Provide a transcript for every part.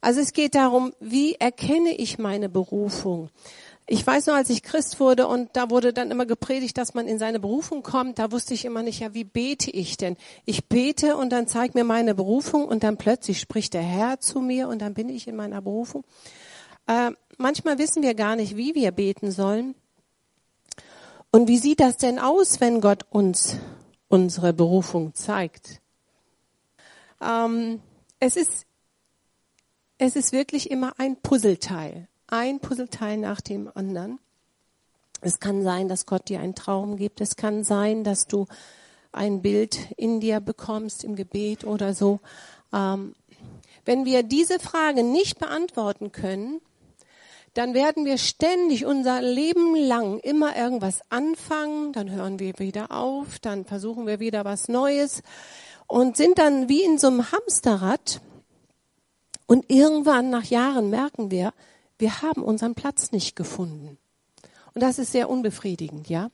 Also es geht darum, wie erkenne ich meine Berufung? Ich weiß nur, als ich Christ wurde und da wurde dann immer gepredigt, dass man in seine Berufung kommt, da wusste ich immer nicht, ja, wie bete ich denn? Ich bete und dann zeigt mir meine Berufung und dann plötzlich spricht der Herr zu mir und dann bin ich in meiner Berufung. Äh, manchmal wissen wir gar nicht, wie wir beten sollen. Und wie sieht das denn aus, wenn Gott uns unsere Berufung zeigt? Ähm, es ist es ist wirklich immer ein Puzzleteil ein Puzzleteil nach dem anderen. Es kann sein, dass Gott dir einen Traum gibt. Es kann sein, dass du ein Bild in dir bekommst im Gebet oder so. Ähm, wenn wir diese Frage nicht beantworten können, dann werden wir ständig unser Leben lang immer irgendwas anfangen, dann hören wir wieder auf, dann versuchen wir wieder was Neues und sind dann wie in so einem Hamsterrad. Und irgendwann nach Jahren merken wir, wir haben unseren Platz nicht gefunden. Und das ist sehr unbefriedigend, ja.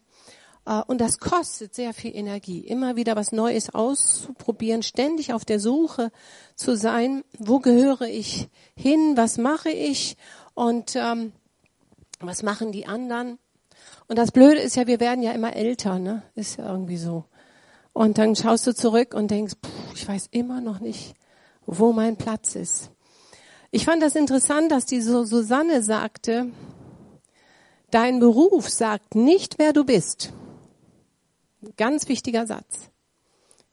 Äh, und das kostet sehr viel Energie, immer wieder was Neues auszuprobieren, ständig auf der Suche zu sein, wo gehöre ich hin, was mache ich und ähm, was machen die anderen. Und das Blöde ist ja, wir werden ja immer älter, ne? Ist ja irgendwie so. Und dann schaust du zurück und denkst, pff, ich weiß immer noch nicht, wo mein Platz ist. Ich fand das interessant, dass die Susanne sagte, dein Beruf sagt nicht, wer du bist. Ganz wichtiger Satz.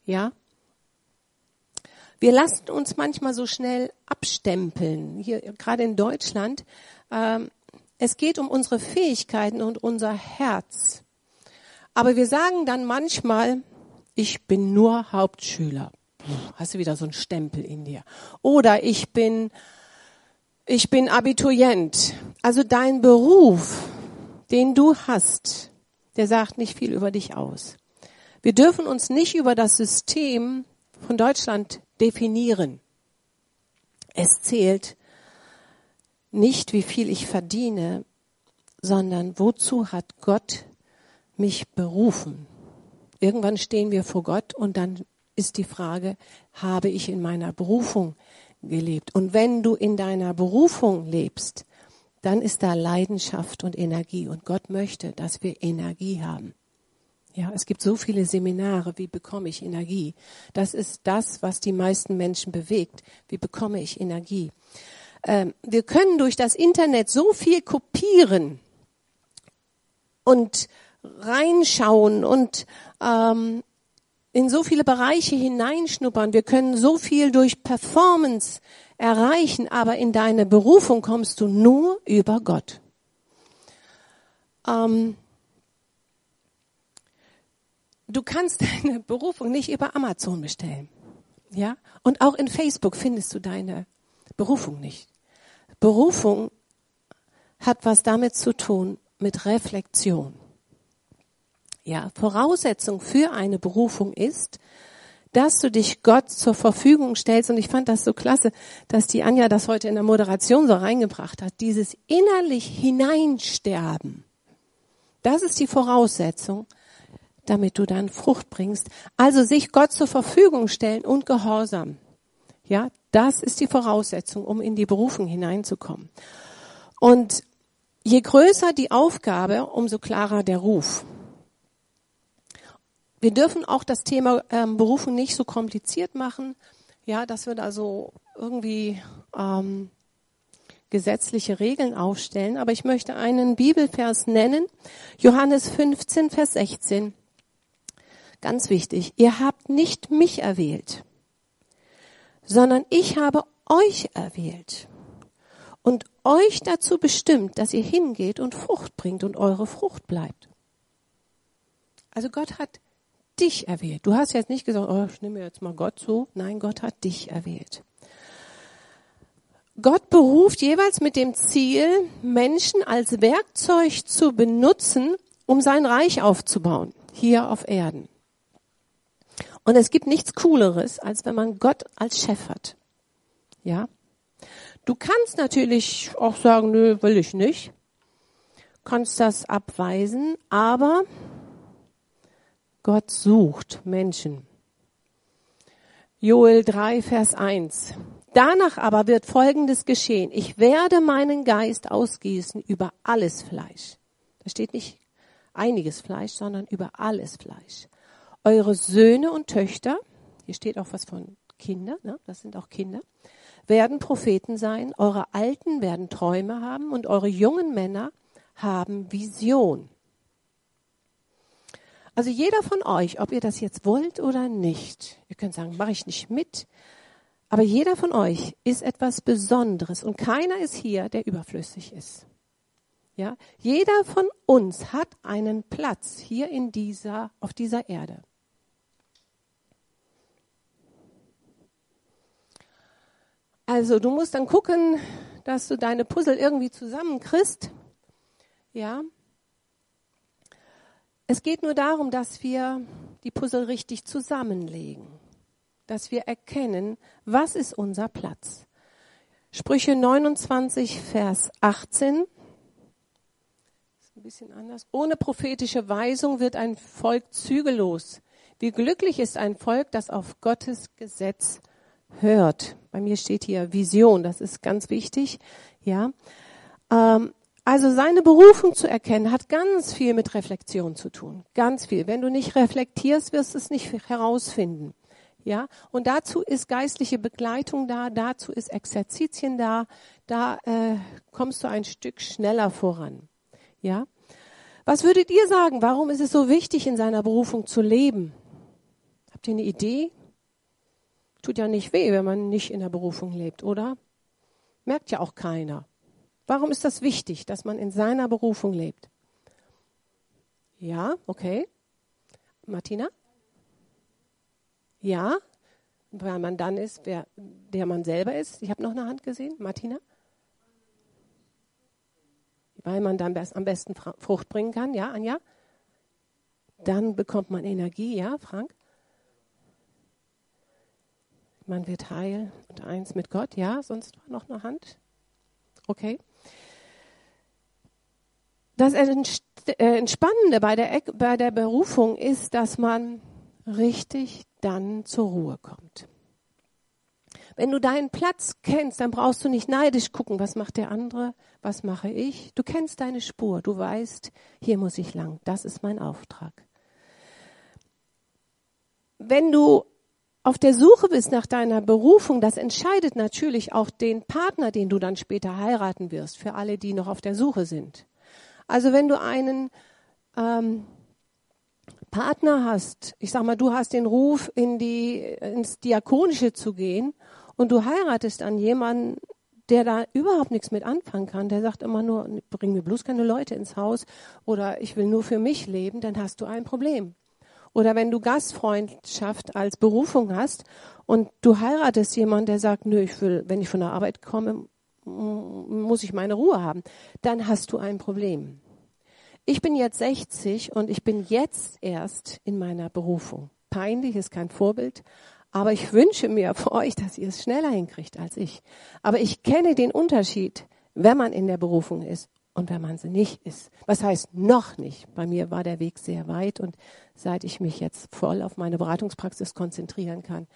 Ja? Wir lassen uns manchmal so schnell abstempeln, hier gerade in Deutschland. Ähm, es geht um unsere Fähigkeiten und unser Herz. Aber wir sagen dann manchmal, ich bin nur Hauptschüler. Hast du wieder so einen Stempel in dir. Oder ich bin ich bin Abiturient. Also dein Beruf, den du hast, der sagt nicht viel über dich aus. Wir dürfen uns nicht über das System von Deutschland definieren. Es zählt nicht, wie viel ich verdiene, sondern wozu hat Gott mich berufen? Irgendwann stehen wir vor Gott und dann ist die Frage, habe ich in meiner Berufung gelebt. Und wenn du in deiner Berufung lebst, dann ist da Leidenschaft und Energie. Und Gott möchte, dass wir Energie haben. Ja, es gibt so viele Seminare, wie bekomme ich Energie? Das ist das, was die meisten Menschen bewegt. Wie bekomme ich Energie? Ähm, wir können durch das Internet so viel kopieren und reinschauen und ähm, in so viele Bereiche hineinschnuppern. Wir können so viel durch Performance erreichen, aber in deine Berufung kommst du nur über Gott. Ähm, du kannst deine Berufung nicht über Amazon bestellen. Ja? Und auch in Facebook findest du deine Berufung nicht. Berufung hat was damit zu tun mit Reflexion. Ja, Voraussetzung für eine Berufung ist, dass du dich Gott zur Verfügung stellst. Und ich fand das so klasse, dass die Anja das heute in der Moderation so reingebracht hat. Dieses innerlich hineinsterben. Das ist die Voraussetzung, damit du dann Frucht bringst. Also sich Gott zur Verfügung stellen und Gehorsam. Ja, das ist die Voraussetzung, um in die Berufung hineinzukommen. Und je größer die Aufgabe, umso klarer der Ruf. Wir dürfen auch das Thema ähm, Berufung nicht so kompliziert machen. Ja, dass wir da so irgendwie ähm, gesetzliche Regeln aufstellen. Aber ich möchte einen Bibelvers nennen. Johannes 15, Vers 16. Ganz wichtig. Ihr habt nicht mich erwählt, sondern ich habe euch erwählt und euch dazu bestimmt, dass ihr hingeht und Frucht bringt und eure Frucht bleibt. Also Gott hat dich erwählt. Du hast jetzt nicht gesagt, oh, ich nehme jetzt mal Gott so. Nein, Gott hat dich erwählt. Gott beruft jeweils mit dem Ziel, Menschen als Werkzeug zu benutzen, um sein Reich aufzubauen, hier auf Erden. Und es gibt nichts Cooleres, als wenn man Gott als Chef hat. Ja? Du kannst natürlich auch sagen, nö, will ich nicht. Kannst das abweisen, aber Gott sucht Menschen. Joel 3, Vers 1. Danach aber wird Folgendes geschehen. Ich werde meinen Geist ausgießen über alles Fleisch. Da steht nicht einiges Fleisch, sondern über alles Fleisch. Eure Söhne und Töchter, hier steht auch was von Kinder, ne? das sind auch Kinder, werden Propheten sein, eure Alten werden Träume haben und eure jungen Männer haben Vision. Also jeder von euch, ob ihr das jetzt wollt oder nicht, ihr könnt sagen, mache ich nicht mit, aber jeder von euch ist etwas Besonderes und keiner ist hier, der überflüssig ist. Ja, jeder von uns hat einen Platz hier in dieser, auf dieser Erde. Also du musst dann gucken, dass du deine Puzzle irgendwie zusammenkriegst. Ja. Es geht nur darum, dass wir die Puzzle richtig zusammenlegen dass wir erkennen, was ist unser Platz. Sprüche 29, Vers 18. Ist ein bisschen anders. Ohne prophetische Weisung wird ein Volk zügellos. Wie glücklich ist ein Volk, das auf Gottes Gesetz hört. Bei mir steht hier Vision, das ist ganz wichtig. Ja. Ähm, also seine Berufung zu erkennen, hat ganz viel mit Reflexion zu tun. Ganz viel. Wenn du nicht reflektierst, wirst du es nicht herausfinden. Ja, und dazu ist geistliche Begleitung da, dazu ist Exerzitien da, da äh, kommst du ein Stück schneller voran. Ja, was würdet ihr sagen? Warum ist es so wichtig, in seiner Berufung zu leben? Habt ihr eine Idee? Tut ja nicht weh, wenn man nicht in der Berufung lebt, oder? Merkt ja auch keiner. Warum ist das wichtig, dass man in seiner Berufung lebt? Ja, okay. Martina? Ja, weil man dann ist, wer, der man selber ist. Ich habe noch eine Hand gesehen. Martina? Weil man dann am besten Frucht bringen kann. Ja, Anja? Dann bekommt man Energie. Ja, Frank? Man wird heil und eins mit Gott. Ja, sonst noch eine Hand. Okay. Das äh, Entspannende bei der, bei der Berufung ist, dass man richtig dann zur Ruhe kommt. Wenn du deinen Platz kennst, dann brauchst du nicht neidisch gucken, was macht der andere, was mache ich. Du kennst deine Spur, du weißt, hier muss ich lang, das ist mein Auftrag. Wenn du auf der Suche bist nach deiner Berufung, das entscheidet natürlich auch den Partner, den du dann später heiraten wirst, für alle, die noch auf der Suche sind. Also wenn du einen ähm, Partner hast, ich sag mal, du hast den Ruf, in die, ins Diakonische zu gehen und du heiratest an jemanden, der da überhaupt nichts mit anfangen kann, der sagt immer nur, bring mir bloß keine Leute ins Haus oder ich will nur für mich leben, dann hast du ein Problem. Oder wenn du Gastfreundschaft als Berufung hast und du heiratest jemanden, der sagt, nö, ich will, wenn ich von der Arbeit komme, muss ich meine Ruhe haben, dann hast du ein Problem. Ich bin jetzt 60 und ich bin jetzt erst in meiner Berufung. Peinlich ist kein Vorbild, aber ich wünsche mir für euch, dass ihr es schneller hinkriegt als ich. Aber ich kenne den Unterschied, wenn man in der Berufung ist und wenn man sie nicht ist. Was heißt noch nicht? Bei mir war der Weg sehr weit und seit ich mich jetzt voll auf meine Beratungspraxis konzentrieren kann,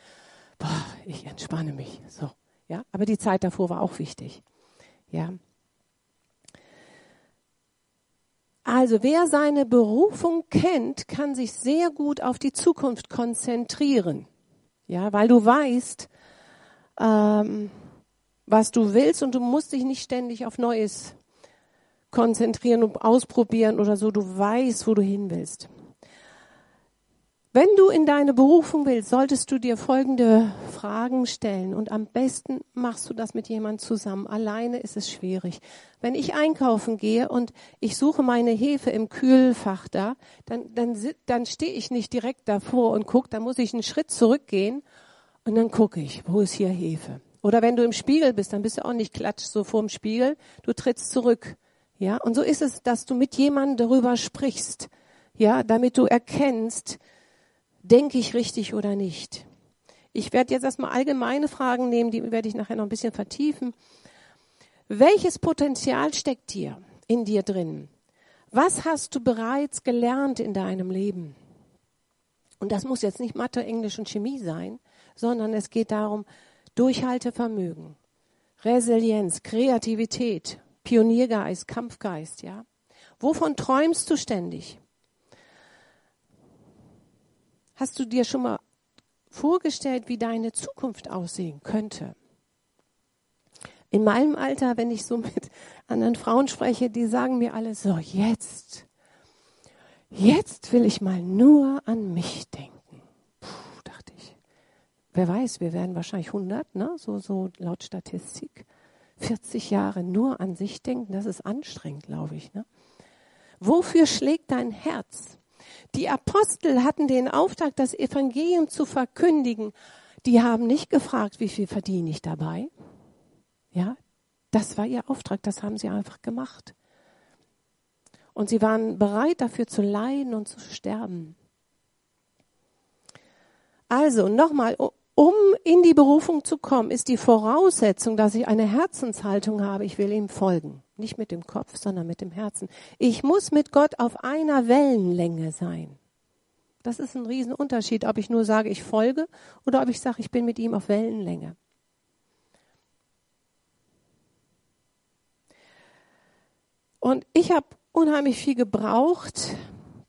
boah, ich entspanne mich. So, ja. Aber die Zeit davor war auch wichtig. Ja. Also wer seine Berufung kennt, kann sich sehr gut auf die Zukunft konzentrieren. Ja, weil du weißt, ähm, was du willst und du musst dich nicht ständig auf Neues konzentrieren und ausprobieren oder so. Du weißt, wo du hin willst. Wenn du in deine Berufung willst, solltest du dir folgende Fragen stellen und am besten machst du das mit jemandem zusammen. Alleine ist es schwierig. Wenn ich einkaufen gehe und ich suche meine Hefe im Kühlfach da, dann, dann, dann stehe ich nicht direkt davor und gucke, dann muss ich einen Schritt zurückgehen und dann gucke ich, wo ist hier Hefe? Oder wenn du im Spiegel bist, dann bist du auch nicht klatsch so vorm Spiegel, du trittst zurück. Ja, und so ist es, dass du mit jemandem darüber sprichst. Ja, damit du erkennst, denke ich richtig oder nicht? Ich werde jetzt erstmal allgemeine Fragen nehmen, die werde ich nachher noch ein bisschen vertiefen. Welches Potenzial steckt dir in dir drin? Was hast du bereits gelernt in deinem Leben? Und das muss jetzt nicht Mathe, Englisch und Chemie sein, sondern es geht darum, Durchhaltevermögen, Resilienz, Kreativität, Pioniergeist, Kampfgeist, ja. Wovon träumst du ständig? Hast du dir schon mal vorgestellt, wie deine Zukunft aussehen könnte? In meinem Alter, wenn ich so mit anderen Frauen spreche, die sagen mir alle so, jetzt, jetzt will ich mal nur an mich denken. Puh, dachte ich. Wer weiß, wir werden wahrscheinlich 100, ne? so, so laut Statistik. 40 Jahre nur an sich denken, das ist anstrengend, glaube ich. Ne? Wofür schlägt dein Herz? Die Apostel hatten den Auftrag, das Evangelium zu verkündigen. Die haben nicht gefragt, wie viel verdiene ich dabei. Ja, das war ihr Auftrag, das haben sie einfach gemacht. Und sie waren bereit dafür zu leiden und zu sterben. Also nochmal, um in die Berufung zu kommen, ist die Voraussetzung, dass ich eine Herzenshaltung habe, ich will ihm folgen. Nicht mit dem Kopf, sondern mit dem Herzen. Ich muss mit Gott auf einer Wellenlänge sein. Das ist ein Riesenunterschied, ob ich nur sage, ich folge oder ob ich sage, ich bin mit ihm auf Wellenlänge. Und ich habe unheimlich viel gebraucht,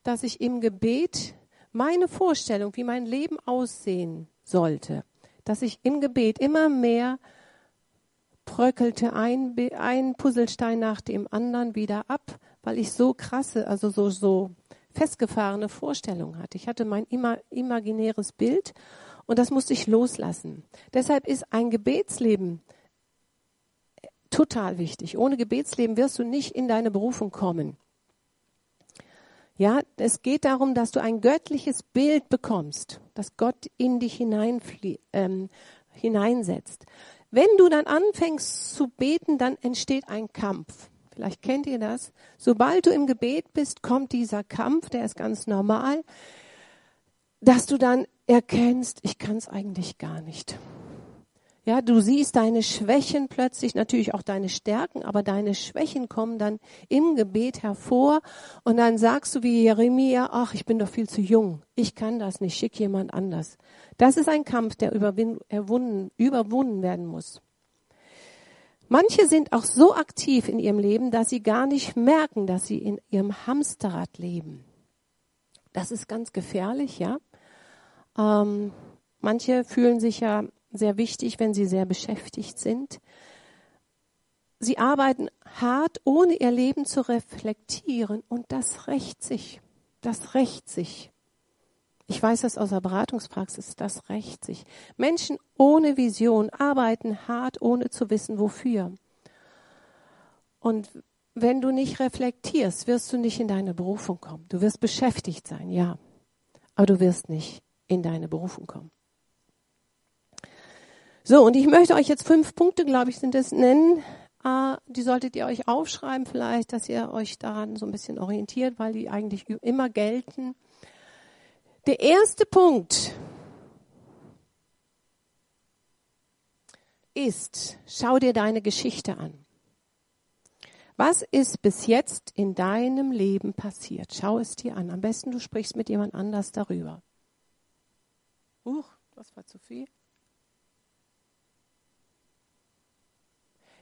dass ich im Gebet meine Vorstellung, wie mein Leben aussehen sollte, dass ich im Gebet immer mehr bröckelte ein, ein Puzzlestein nach dem anderen wieder ab, weil ich so krasse, also so, so festgefahrene Vorstellungen hatte. Ich hatte mein imaginäres Bild und das musste ich loslassen. Deshalb ist ein Gebetsleben total wichtig. Ohne Gebetsleben wirst du nicht in deine Berufung kommen. Ja, es geht darum, dass du ein göttliches Bild bekommst, das Gott in dich ähm, hineinsetzt. Wenn du dann anfängst zu beten, dann entsteht ein Kampf. Vielleicht kennt ihr das. Sobald du im Gebet bist, kommt dieser Kampf, der ist ganz normal, dass du dann erkennst, ich kann es eigentlich gar nicht. Ja, du siehst deine Schwächen plötzlich, natürlich auch deine Stärken, aber deine Schwächen kommen dann im Gebet hervor und dann sagst du wie Jeremia, ach, ich bin doch viel zu jung, ich kann das nicht, schick jemand anders. Das ist ein Kampf, der überwunden, überwunden werden muss. Manche sind auch so aktiv in ihrem Leben, dass sie gar nicht merken, dass sie in ihrem Hamsterrad leben. Das ist ganz gefährlich, ja. Ähm, manche fühlen sich ja sehr wichtig, wenn sie sehr beschäftigt sind. Sie arbeiten hart, ohne ihr Leben zu reflektieren und das rächt sich. Das rächt sich. Ich weiß das aus der Beratungspraxis, das rächt sich. Menschen ohne Vision arbeiten hart, ohne zu wissen, wofür. Und wenn du nicht reflektierst, wirst du nicht in deine Berufung kommen. Du wirst beschäftigt sein, ja, aber du wirst nicht in deine Berufung kommen. So, und ich möchte euch jetzt fünf Punkte, glaube ich, sind es nennen. Äh, die solltet ihr euch aufschreiben vielleicht, dass ihr euch daran so ein bisschen orientiert, weil die eigentlich immer gelten. Der erste Punkt ist, schau dir deine Geschichte an. Was ist bis jetzt in deinem Leben passiert? Schau es dir an. Am besten du sprichst mit jemand anders darüber. Huch, das war zu viel.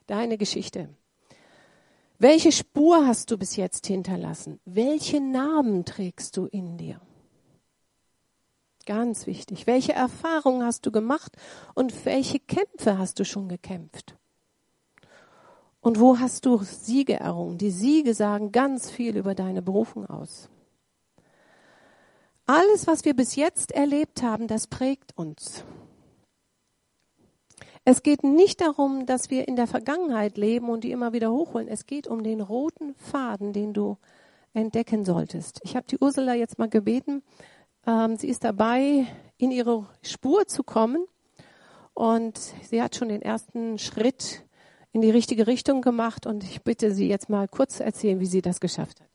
Deine Geschichte. Welche Spur hast du bis jetzt hinterlassen? Welche Namen trägst du in dir? Ganz wichtig. Welche Erfahrungen hast du gemacht und welche Kämpfe hast du schon gekämpft? Und wo hast du Siege errungen? Die Siege sagen ganz viel über deine Berufung aus. Alles, was wir bis jetzt erlebt haben, das prägt uns. Es geht nicht darum, dass wir in der Vergangenheit leben und die immer wieder hochholen. Es geht um den roten Faden, den du entdecken solltest. Ich habe die Ursula jetzt mal gebeten, ähm, sie ist dabei, in ihre Spur zu kommen. Und sie hat schon den ersten Schritt in die richtige Richtung gemacht. Und ich bitte sie jetzt mal kurz zu erzählen, wie sie das geschafft hat.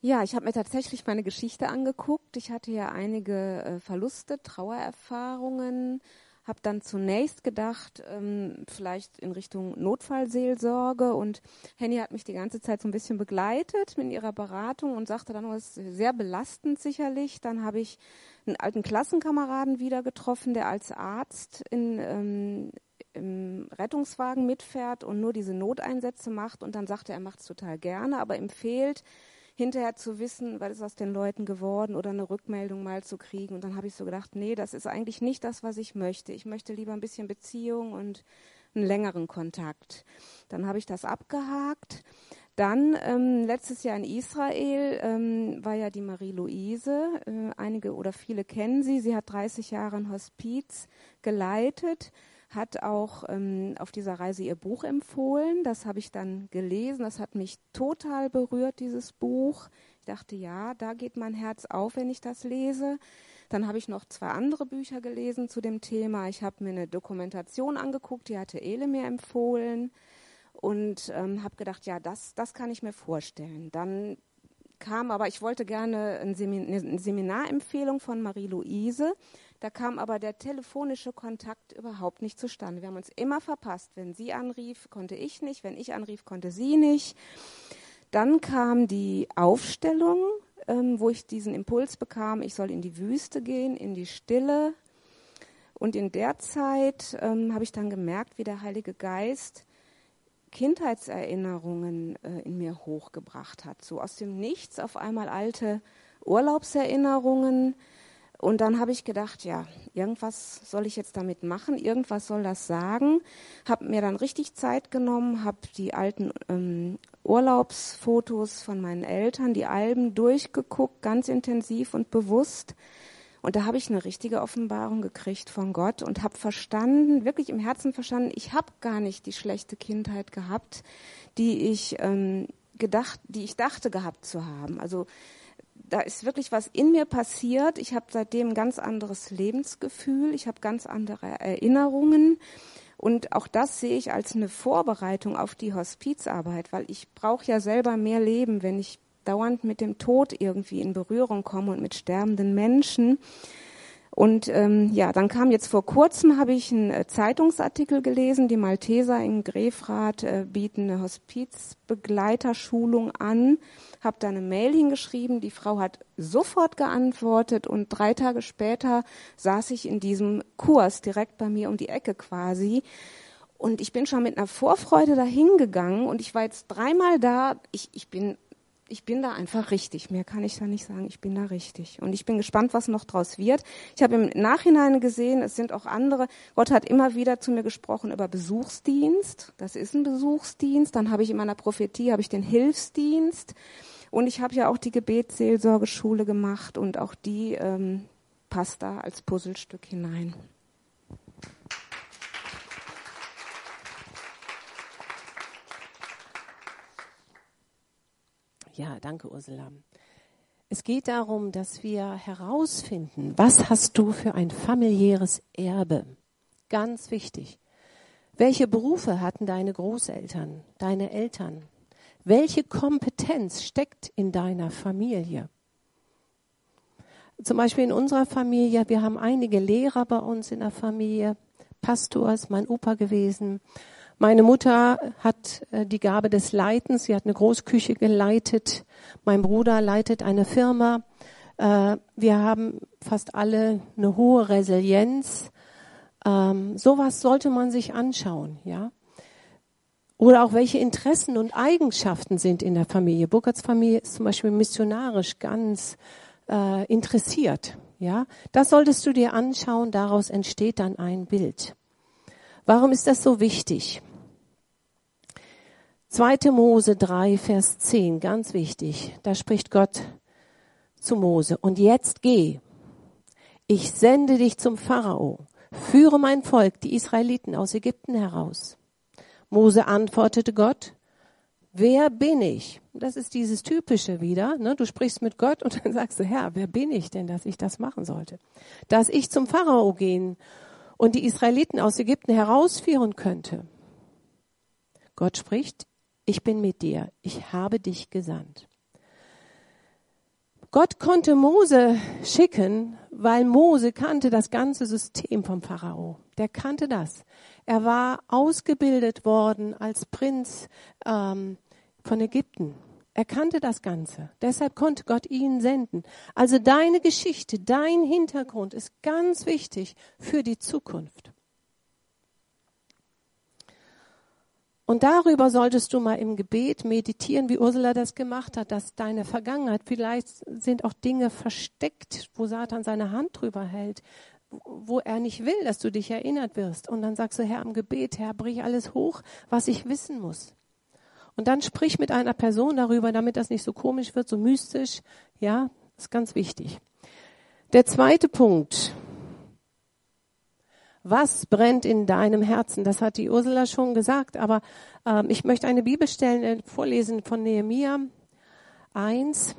Ja, ich habe mir tatsächlich meine Geschichte angeguckt. Ich hatte ja einige äh, Verluste, Trauererfahrungen, habe dann zunächst gedacht, ähm, vielleicht in Richtung Notfallseelsorge und Henny hat mich die ganze Zeit so ein bisschen begleitet mit ihrer Beratung und sagte dann, das ist sehr belastend sicherlich. Dann habe ich einen alten Klassenkameraden wieder getroffen, der als Arzt in, ähm, im Rettungswagen mitfährt und nur diese Noteinsätze macht und dann sagte er, er macht es total gerne, aber ihm fehlt hinterher zu wissen, was ist aus den Leuten geworden oder eine Rückmeldung mal zu kriegen. Und dann habe ich so gedacht, nee, das ist eigentlich nicht das, was ich möchte. Ich möchte lieber ein bisschen Beziehung und einen längeren Kontakt. Dann habe ich das abgehakt. Dann ähm, letztes Jahr in Israel ähm, war ja die Marie-Louise. Äh, einige oder viele kennen sie. Sie hat 30 Jahre ein Hospiz geleitet hat auch ähm, auf dieser Reise ihr Buch empfohlen. Das habe ich dann gelesen. Das hat mich total berührt, dieses Buch. Ich dachte, ja, da geht mein Herz auf, wenn ich das lese. Dann habe ich noch zwei andere Bücher gelesen zu dem Thema. Ich habe mir eine Dokumentation angeguckt, die hatte Ele mir empfohlen und ähm, habe gedacht, ja, das, das kann ich mir vorstellen. Dann kam aber, ich wollte gerne eine Seminarempfehlung von Marie-Louise. Da kam aber der telefonische Kontakt überhaupt nicht zustande. Wir haben uns immer verpasst. Wenn sie anrief, konnte ich nicht. Wenn ich anrief, konnte sie nicht. Dann kam die Aufstellung, ähm, wo ich diesen Impuls bekam, ich soll in die Wüste gehen, in die Stille. Und in der Zeit ähm, habe ich dann gemerkt, wie der Heilige Geist Kindheitserinnerungen äh, in mir hochgebracht hat. So aus dem Nichts auf einmal alte Urlaubserinnerungen, und dann habe ich gedacht, ja, irgendwas soll ich jetzt damit machen, irgendwas soll das sagen. Habe mir dann richtig Zeit genommen, habe die alten ähm, Urlaubsfotos von meinen Eltern, die Alben durchgeguckt, ganz intensiv und bewusst. Und da habe ich eine richtige Offenbarung gekriegt von Gott und habe verstanden, wirklich im Herzen verstanden, ich habe gar nicht die schlechte Kindheit gehabt, die ich ähm, gedacht, die ich dachte gehabt zu haben. Also da ist wirklich was in mir passiert. Ich habe seitdem ein ganz anderes Lebensgefühl. Ich habe ganz andere Erinnerungen. Und auch das sehe ich als eine Vorbereitung auf die Hospizarbeit, weil ich brauche ja selber mehr Leben, wenn ich dauernd mit dem Tod irgendwie in Berührung komme und mit sterbenden Menschen. Und ähm, ja, dann kam jetzt vor kurzem, habe ich einen äh, Zeitungsartikel gelesen, die Malteser in Grefrath äh, bieten eine Hospizbegleiterschulung an. Habe da eine Mail hingeschrieben, die Frau hat sofort geantwortet und drei Tage später saß ich in diesem Kurs direkt bei mir um die Ecke quasi. Und ich bin schon mit einer Vorfreude dahin gegangen und ich war jetzt dreimal da. Ich, ich bin ich bin da einfach richtig. Mehr kann ich da nicht sagen. Ich bin da richtig. Und ich bin gespannt, was noch draus wird. Ich habe im Nachhinein gesehen, es sind auch andere. Gott hat immer wieder zu mir gesprochen über Besuchsdienst. Das ist ein Besuchsdienst. Dann habe ich in meiner Prophetie habe ich den Hilfsdienst. Und ich habe ja auch die Gebetsseelsorgeschule gemacht und auch die ähm, passt da als Puzzlestück hinein. Ja, danke, Ursula. Es geht darum, dass wir herausfinden, was hast du für ein familiäres Erbe? Ganz wichtig. Welche Berufe hatten deine Großeltern, deine Eltern? Welche Kompetenz steckt in deiner Familie? Zum Beispiel in unserer Familie, wir haben einige Lehrer bei uns in der Familie, Pastor ist mein Opa gewesen, meine Mutter hat äh, die Gabe des Leitens. Sie hat eine Großküche geleitet. Mein Bruder leitet eine Firma. Äh, wir haben fast alle eine hohe Resilienz. Ähm, sowas sollte man sich anschauen, ja. Oder auch welche Interessen und Eigenschaften sind in der Familie. Burkhards Familie ist zum Beispiel missionarisch ganz äh, interessiert. Ja, das solltest du dir anschauen. Daraus entsteht dann ein Bild. Warum ist das so wichtig? 2. Mose 3, Vers 10, ganz wichtig. Da spricht Gott zu Mose. Und jetzt geh. Ich sende dich zum Pharao. Führe mein Volk, die Israeliten aus Ägypten heraus. Mose antwortete Gott, wer bin ich? Das ist dieses Typische wieder. Ne? Du sprichst mit Gott und dann sagst du, Herr, wer bin ich denn, dass ich das machen sollte? Dass ich zum Pharao gehen und die Israeliten aus Ägypten herausführen könnte. Gott spricht, ich bin mit dir, ich habe dich gesandt. Gott konnte Mose schicken, weil Mose kannte das ganze System vom Pharao. Der kannte das. Er war ausgebildet worden als Prinz ähm, von Ägypten. Er kannte das Ganze. Deshalb konnte Gott ihn senden. Also deine Geschichte, dein Hintergrund ist ganz wichtig für die Zukunft. Und darüber solltest du mal im Gebet meditieren, wie Ursula das gemacht hat, dass deine Vergangenheit, vielleicht sind auch Dinge versteckt, wo Satan seine Hand drüber hält, wo er nicht will, dass du dich erinnert wirst. Und dann sagst du, Herr, im Gebet, Herr, brich alles hoch, was ich wissen muss. Und dann sprich mit einer Person darüber, damit das nicht so komisch wird, so mystisch. Ja, ist ganz wichtig. Der zweite Punkt, was brennt in deinem Herzen? Das hat die Ursula schon gesagt, aber ähm, ich möchte eine Bibelstelle vorlesen von Nehemia 1.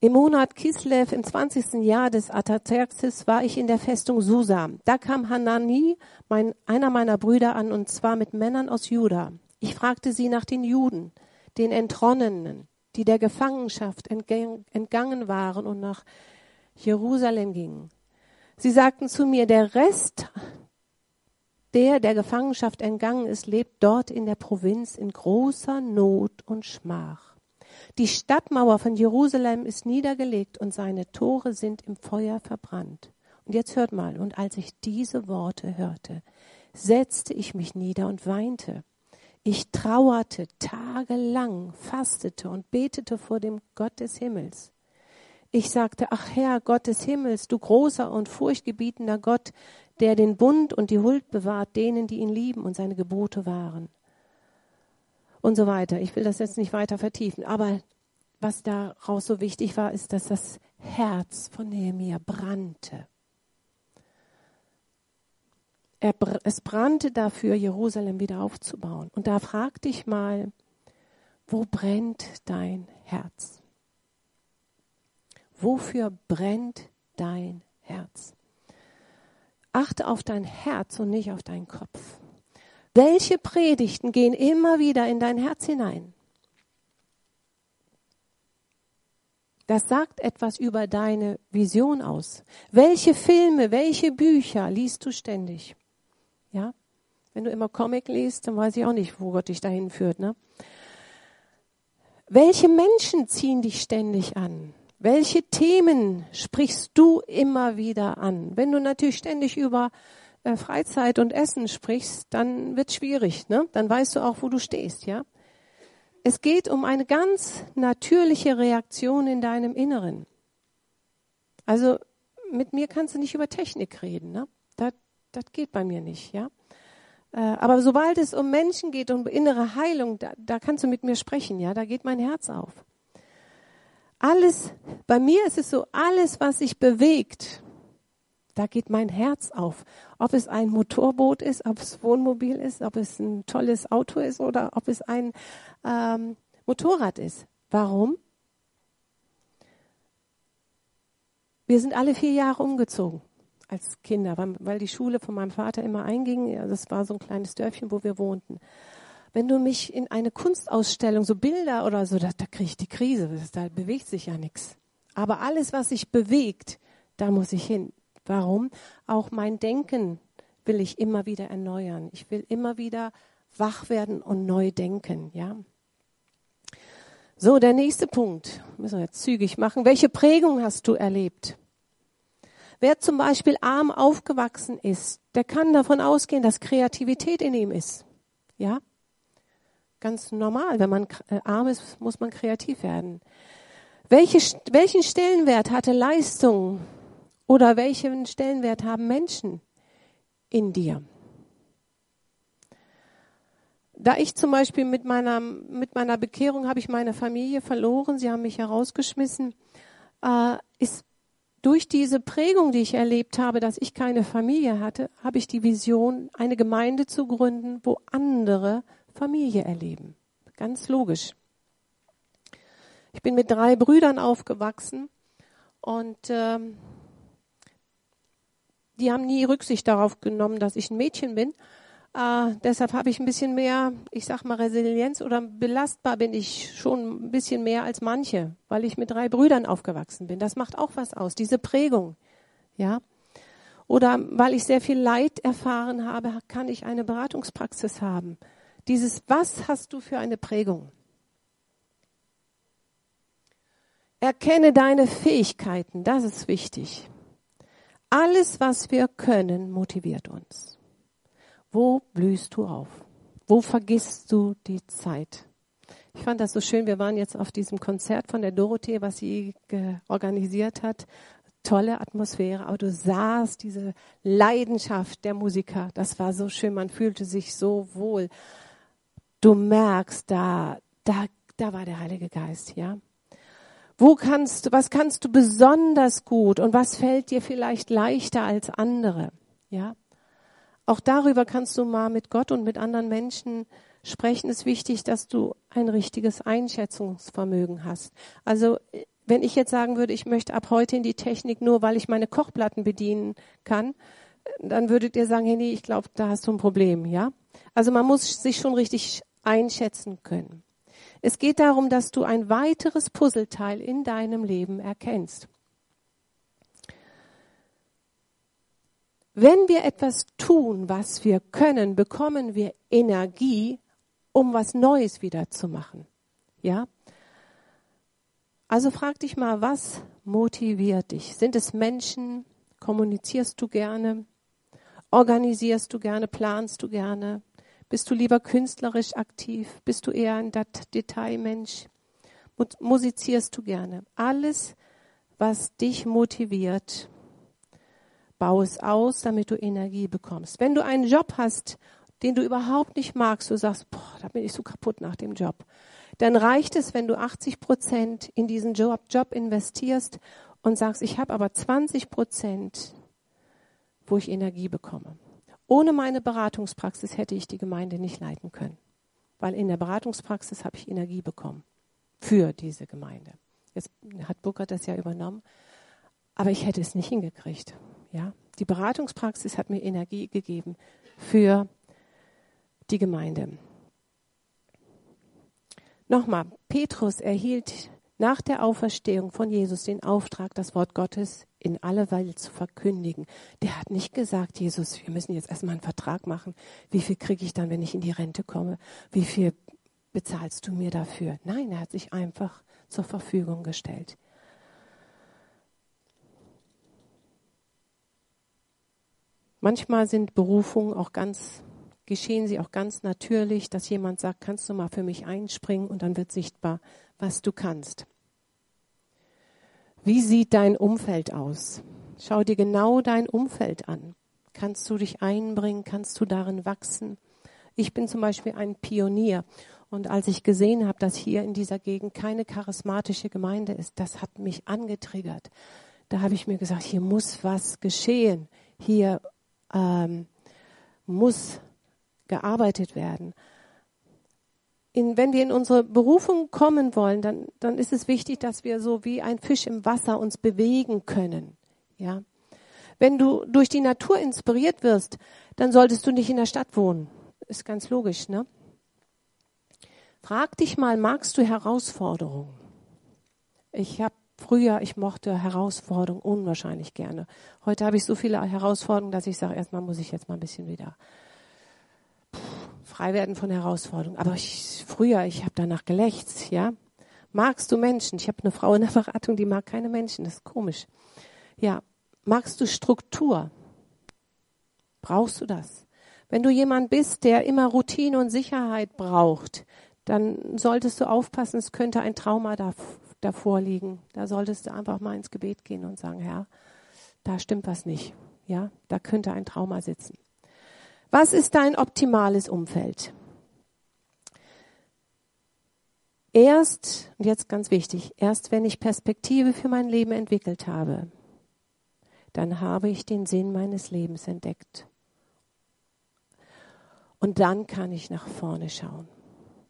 Im Monat Kislev im 20. Jahr des Ataxerxes war ich in der Festung Susa. Da kam Hanani, mein, einer meiner Brüder, an, und zwar mit Männern aus Juda. Ich fragte sie nach den Juden, den Entronnenen, die der Gefangenschaft entgangen waren und nach Jerusalem gingen. Sie sagten zu mir, der Rest, der der Gefangenschaft entgangen ist, lebt dort in der Provinz in großer Not und Schmach. Die Stadtmauer von Jerusalem ist niedergelegt und seine Tore sind im Feuer verbrannt. Und jetzt hört mal, und als ich diese Worte hörte, setzte ich mich nieder und weinte. Ich trauerte tagelang, fastete und betete vor dem Gott des Himmels. Ich sagte, ach Herr, Gott des Himmels, du großer und furchtgebietender Gott, der den Bund und die Huld bewahrt denen, die ihn lieben und seine Gebote wahren. Und so weiter. Ich will das jetzt nicht weiter vertiefen. Aber was daraus so wichtig war, ist, dass das Herz von Nehemiah brannte. Er, es brannte dafür, Jerusalem wieder aufzubauen. Und da fragte ich mal, wo brennt dein Herz? Wofür brennt dein Herz? Achte auf dein Herz und nicht auf deinen Kopf. Welche Predigten gehen immer wieder in dein Herz hinein? Das sagt etwas über deine Vision aus. Welche Filme, welche Bücher liest du ständig? Ja? Wenn du immer Comic liest, dann weiß ich auch nicht, wo Gott dich dahin führt, ne? Welche Menschen ziehen dich ständig an? Welche Themen sprichst du immer wieder an? Wenn du natürlich ständig über äh, Freizeit und Essen sprichst, dann wird schwierig, ne? Dann weißt du auch, wo du stehst, ja? Es geht um eine ganz natürliche Reaktion in deinem Inneren. Also mit mir kannst du nicht über Technik reden, ne? Das, das geht bei mir nicht, ja? Äh, aber sobald es um Menschen geht, um innere Heilung, da, da kannst du mit mir sprechen, ja? Da geht mein Herz auf. Alles, bei mir ist es so, alles, was sich bewegt, da geht mein Herz auf. Ob es ein Motorboot ist, ob es Wohnmobil ist, ob es ein tolles Auto ist oder ob es ein ähm, Motorrad ist. Warum? Wir sind alle vier Jahre umgezogen als Kinder, weil die Schule von meinem Vater immer einging. Das war so ein kleines Dörfchen, wo wir wohnten wenn du mich in eine Kunstausstellung, so Bilder oder so, da, da kriege ich die Krise, da bewegt sich ja nichts. Aber alles, was sich bewegt, da muss ich hin. Warum? Auch mein Denken will ich immer wieder erneuern. Ich will immer wieder wach werden und neu denken, ja. So, der nächste Punkt. Müssen wir jetzt zügig machen. Welche Prägung hast du erlebt? Wer zum Beispiel arm aufgewachsen ist, der kann davon ausgehen, dass Kreativität in ihm ist. Ja? Ganz normal. Wenn man äh, arm ist, muss man kreativ werden. Welche, welchen Stellenwert hatte Leistung oder welchen Stellenwert haben Menschen in dir? Da ich zum Beispiel mit meiner, mit meiner Bekehrung habe ich meine Familie verloren, sie haben mich herausgeschmissen, äh, ist durch diese Prägung, die ich erlebt habe, dass ich keine Familie hatte, habe ich die Vision, eine Gemeinde zu gründen, wo andere Familie erleben. Ganz logisch. Ich bin mit drei Brüdern aufgewachsen und ähm, die haben nie Rücksicht darauf genommen, dass ich ein Mädchen bin. Äh, deshalb habe ich ein bisschen mehr, ich sag mal Resilienz oder belastbar bin ich schon ein bisschen mehr als manche, weil ich mit drei Brüdern aufgewachsen bin. Das macht auch was aus, diese Prägung. Ja. Oder weil ich sehr viel Leid erfahren habe, kann ich eine Beratungspraxis haben. Dieses, was hast du für eine Prägung? Erkenne deine Fähigkeiten, das ist wichtig. Alles, was wir können, motiviert uns. Wo blühst du auf? Wo vergisst du die Zeit? Ich fand das so schön. Wir waren jetzt auf diesem Konzert von der Dorothee, was sie organisiert hat. Tolle Atmosphäre, aber du sahst diese Leidenschaft der Musiker. Das war so schön. Man fühlte sich so wohl. Du merkst, da, da, da war der Heilige Geist, ja. Wo kannst du, was kannst du besonders gut und was fällt dir vielleicht leichter als andere? Ja. Auch darüber kannst du mal mit Gott und mit anderen Menschen sprechen. Es ist wichtig, dass du ein richtiges Einschätzungsvermögen hast. Also, wenn ich jetzt sagen würde, ich möchte ab heute in die Technik nur, weil ich meine Kochplatten bedienen kann, dann würdet ihr sagen, hey, nee, ich glaube, da hast du ein Problem, ja? Also man muss sich schon richtig einschätzen können. Es geht darum, dass du ein weiteres Puzzleteil in deinem Leben erkennst. Wenn wir etwas tun, was wir können, bekommen wir Energie, um was Neues wieder zu machen. Ja? Also frag dich mal, was motiviert dich? Sind es Menschen? Kommunizierst du gerne? Organisierst du gerne? Planst du gerne? Bist du lieber künstlerisch aktiv? Bist du eher ein Detailmensch? Musizierst du gerne? Alles, was dich motiviert, bau es aus, damit du Energie bekommst. Wenn du einen Job hast, den du überhaupt nicht magst, du sagst, boah, da bin ich so kaputt nach dem Job, dann reicht es, wenn du 80 Prozent in diesen Job, Job investierst und sagst, ich habe aber 20 Prozent, wo ich Energie bekomme. Ohne meine Beratungspraxis hätte ich die Gemeinde nicht leiten können, weil in der Beratungspraxis habe ich Energie bekommen für diese Gemeinde. Jetzt hat Burkhard das ja übernommen, aber ich hätte es nicht hingekriegt. Ja, die Beratungspraxis hat mir Energie gegeben für die Gemeinde. Nochmal, Petrus erhielt nach der Auferstehung von Jesus den Auftrag, das Wort Gottes in alle Welt zu verkündigen. Der hat nicht gesagt, Jesus, wir müssen jetzt erstmal einen Vertrag machen. Wie viel kriege ich dann, wenn ich in die Rente komme? Wie viel bezahlst du mir dafür? Nein, er hat sich einfach zur Verfügung gestellt. Manchmal sind Berufungen auch ganz, geschehen sie auch ganz natürlich, dass jemand sagt, kannst du mal für mich einspringen und dann wird sichtbar, was du kannst. Wie sieht dein Umfeld aus? Schau dir genau dein Umfeld an. Kannst du dich einbringen? Kannst du darin wachsen? Ich bin zum Beispiel ein Pionier. Und als ich gesehen habe, dass hier in dieser Gegend keine charismatische Gemeinde ist, das hat mich angetriggert. Da habe ich mir gesagt, hier muss was geschehen. Hier ähm, muss gearbeitet werden in, wenn wir in unsere Berufung kommen wollen, dann, dann ist es wichtig, dass wir so wie ein Fisch im Wasser uns bewegen können. Ja. Wenn du durch die Natur inspiriert wirst, dann solltest du nicht in der Stadt wohnen. Ist ganz logisch, ne? Frag dich mal, magst du Herausforderungen? Ich habe früher, ich mochte Herausforderungen unwahrscheinlich gerne. Heute habe ich so viele Herausforderungen, dass ich sage, erstmal muss ich jetzt mal ein bisschen wieder frei werden von Herausforderungen. Aber ich, früher, ich habe danach gelächzt, ja. Magst du Menschen? Ich habe eine Frau in der Beratung, die mag keine Menschen. Das ist komisch. Ja. Magst du Struktur? Brauchst du das? Wenn du jemand bist, der immer Routine und Sicherheit braucht, dann solltest du aufpassen, es könnte ein Trauma da, davor liegen. Da solltest du einfach mal ins Gebet gehen und sagen, Herr, da stimmt was nicht. Ja, da könnte ein Trauma sitzen. Was ist dein optimales Umfeld? Erst, und jetzt ganz wichtig, erst wenn ich Perspektive für mein Leben entwickelt habe, dann habe ich den Sinn meines Lebens entdeckt. Und dann kann ich nach vorne schauen.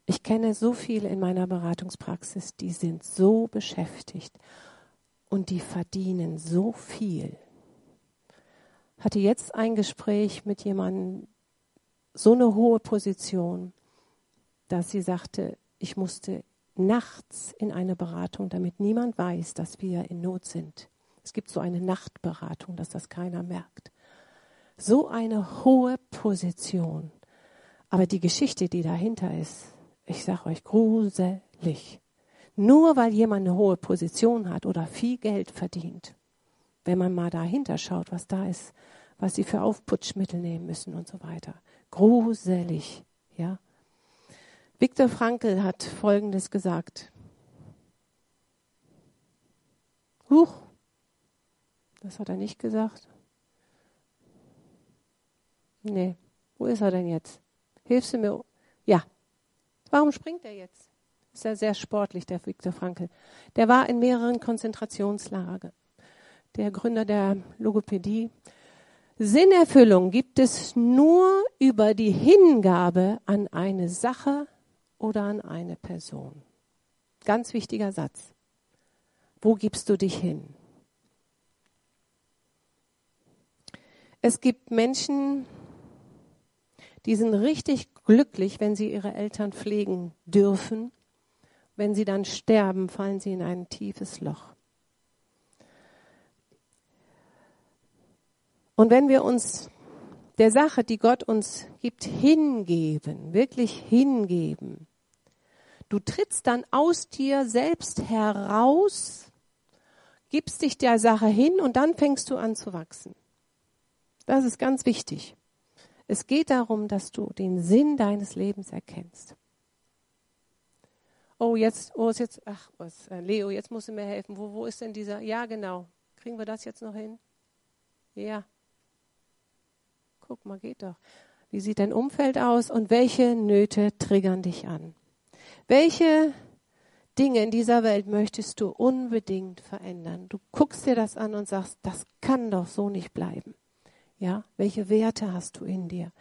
Ich kenne so viele in meiner Beratungspraxis, die sind so beschäftigt und die verdienen so viel hatte jetzt ein Gespräch mit jemandem, so eine hohe Position, dass sie sagte, ich musste nachts in eine Beratung, damit niemand weiß, dass wir in Not sind. Es gibt so eine Nachtberatung, dass das keiner merkt. So eine hohe Position. Aber die Geschichte, die dahinter ist, ich sage euch, gruselig. Nur weil jemand eine hohe Position hat oder viel Geld verdient, wenn man mal dahinter schaut, was da ist, was sie für Aufputschmittel nehmen müssen und so weiter. Gruselig, ja. Viktor Frankl hat Folgendes gesagt. Huch, das hat er nicht gesagt. Nee, wo ist er denn jetzt? Hilfst du mir? Ja. Warum springt er jetzt? Ist ja sehr sportlich, der Viktor Frankl. Der war in mehreren Konzentrationslager. Der Gründer der Logopädie. Sinnerfüllung gibt es nur über die Hingabe an eine Sache oder an eine Person. Ganz wichtiger Satz. Wo gibst du dich hin? Es gibt Menschen, die sind richtig glücklich, wenn sie ihre Eltern pflegen dürfen. Wenn sie dann sterben, fallen sie in ein tiefes Loch. Und wenn wir uns der Sache, die Gott uns gibt, hingeben, wirklich hingeben, du trittst dann aus dir selbst heraus, gibst dich der Sache hin und dann fängst du an zu wachsen. Das ist ganz wichtig. Es geht darum, dass du den Sinn deines Lebens erkennst. Oh, jetzt, oh, ist jetzt, ach, was, äh, Leo, jetzt musst du mir helfen. Wo, wo ist denn dieser? Ja, genau. Kriegen wir das jetzt noch hin? Ja. Guck mal, geht doch. Wie sieht dein Umfeld aus und welche Nöte triggern dich an? Welche Dinge in dieser Welt möchtest du unbedingt verändern? Du guckst dir das an und sagst, das kann doch so nicht bleiben. Ja, welche Werte hast du in dir?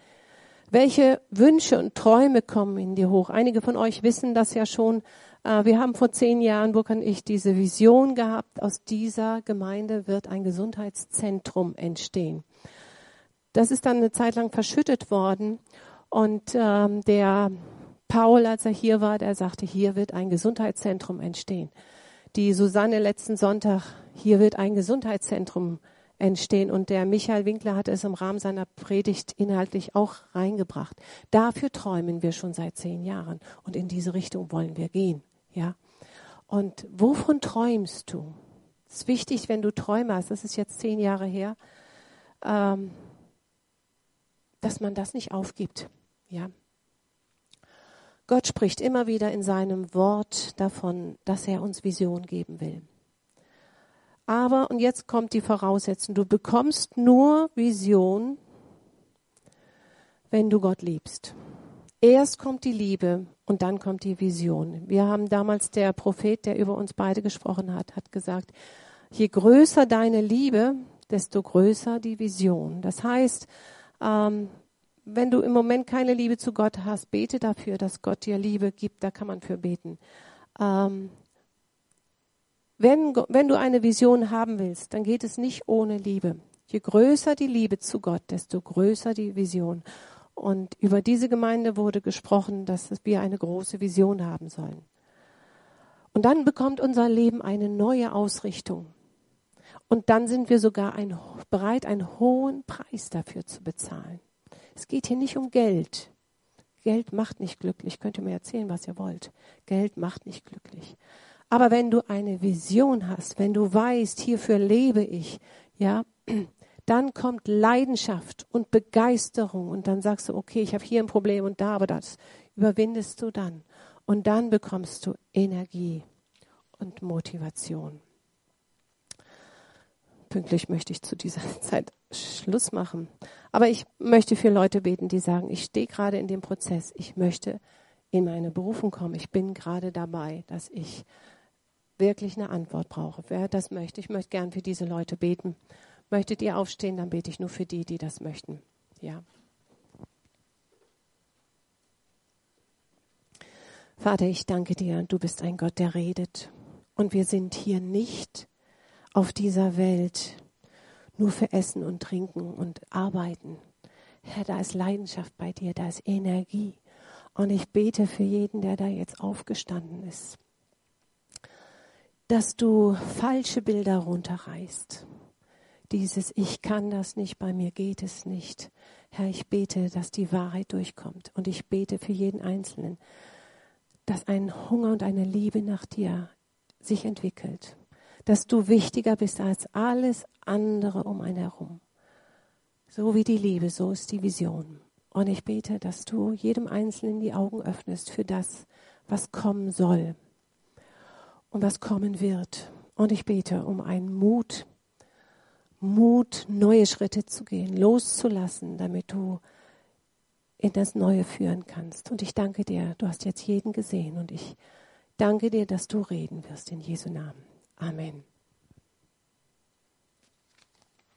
Welche Wünsche und Träume kommen in dir hoch? Einige von euch wissen das ja schon. Äh, wir haben vor zehn Jahren, Burk und ich, diese Vision gehabt, aus dieser Gemeinde wird ein Gesundheitszentrum entstehen. Das ist dann eine Zeit lang verschüttet worden und ähm, der Paul, als er hier war, der sagte, hier wird ein Gesundheitszentrum entstehen. Die Susanne letzten Sonntag, hier wird ein Gesundheitszentrum entstehen. Und der Michael Winkler hat es im Rahmen seiner Predigt inhaltlich auch reingebracht. Dafür träumen wir schon seit zehn Jahren und in diese Richtung wollen wir gehen. Ja. Und wovon träumst du? Es ist wichtig, wenn du Träume hast, das ist jetzt zehn Jahre her, ähm, dass man das nicht aufgibt. Ja. Gott spricht immer wieder in seinem Wort davon, dass er uns Vision geben will. Aber, und jetzt kommt die Voraussetzung, du bekommst nur Vision, wenn du Gott liebst. Erst kommt die Liebe und dann kommt die Vision. Wir haben damals der Prophet, der über uns beide gesprochen hat, hat gesagt, je größer deine Liebe, desto größer die Vision. Das heißt, ähm, wenn du im Moment keine Liebe zu Gott hast, bete dafür, dass Gott dir Liebe gibt. Da kann man für beten. Ähm, wenn, wenn du eine Vision haben willst, dann geht es nicht ohne Liebe. Je größer die Liebe zu Gott, desto größer die Vision. Und über diese Gemeinde wurde gesprochen, dass wir eine große Vision haben sollen. Und dann bekommt unser Leben eine neue Ausrichtung. Und dann sind wir sogar ein, bereit, einen hohen Preis dafür zu bezahlen. Es geht hier nicht um Geld. Geld macht nicht glücklich. Könnt ihr mir erzählen, was ihr wollt. Geld macht nicht glücklich. Aber wenn du eine Vision hast, wenn du weißt, hierfür lebe ich, ja, dann kommt Leidenschaft und Begeisterung und dann sagst du, okay, ich habe hier ein Problem und da, aber das überwindest du dann. Und dann bekommst du Energie und Motivation. Pünktlich möchte ich zu dieser Zeit Schluss machen. Aber ich möchte für Leute beten, die sagen, ich stehe gerade in dem Prozess, ich möchte in meine Berufung kommen. Ich bin gerade dabei, dass ich wirklich eine Antwort brauche. Wer das möchte, ich möchte gern für diese Leute beten. Möchtet ihr aufstehen, dann bete ich nur für die, die das möchten. Ja. Vater, ich danke dir, du bist ein Gott, der redet. Und wir sind hier nicht auf dieser Welt nur für Essen und Trinken und Arbeiten. Herr, da ist Leidenschaft bei dir, da ist Energie. Und ich bete für jeden, der da jetzt aufgestanden ist, dass du falsche Bilder runterreißt. Dieses Ich kann das nicht, bei mir geht es nicht. Herr, ich bete, dass die Wahrheit durchkommt. Und ich bete für jeden Einzelnen, dass ein Hunger und eine Liebe nach dir sich entwickelt. Dass du wichtiger bist als alles andere um einen herum. So wie die Liebe, so ist die Vision. Und ich bete, dass du jedem Einzelnen die Augen öffnest für das, was kommen soll und was kommen wird. Und ich bete um einen Mut, Mut, neue Schritte zu gehen, loszulassen, damit du in das Neue führen kannst. Und ich danke dir, du hast jetzt jeden gesehen und ich danke dir, dass du reden wirst in Jesu Namen. Amen.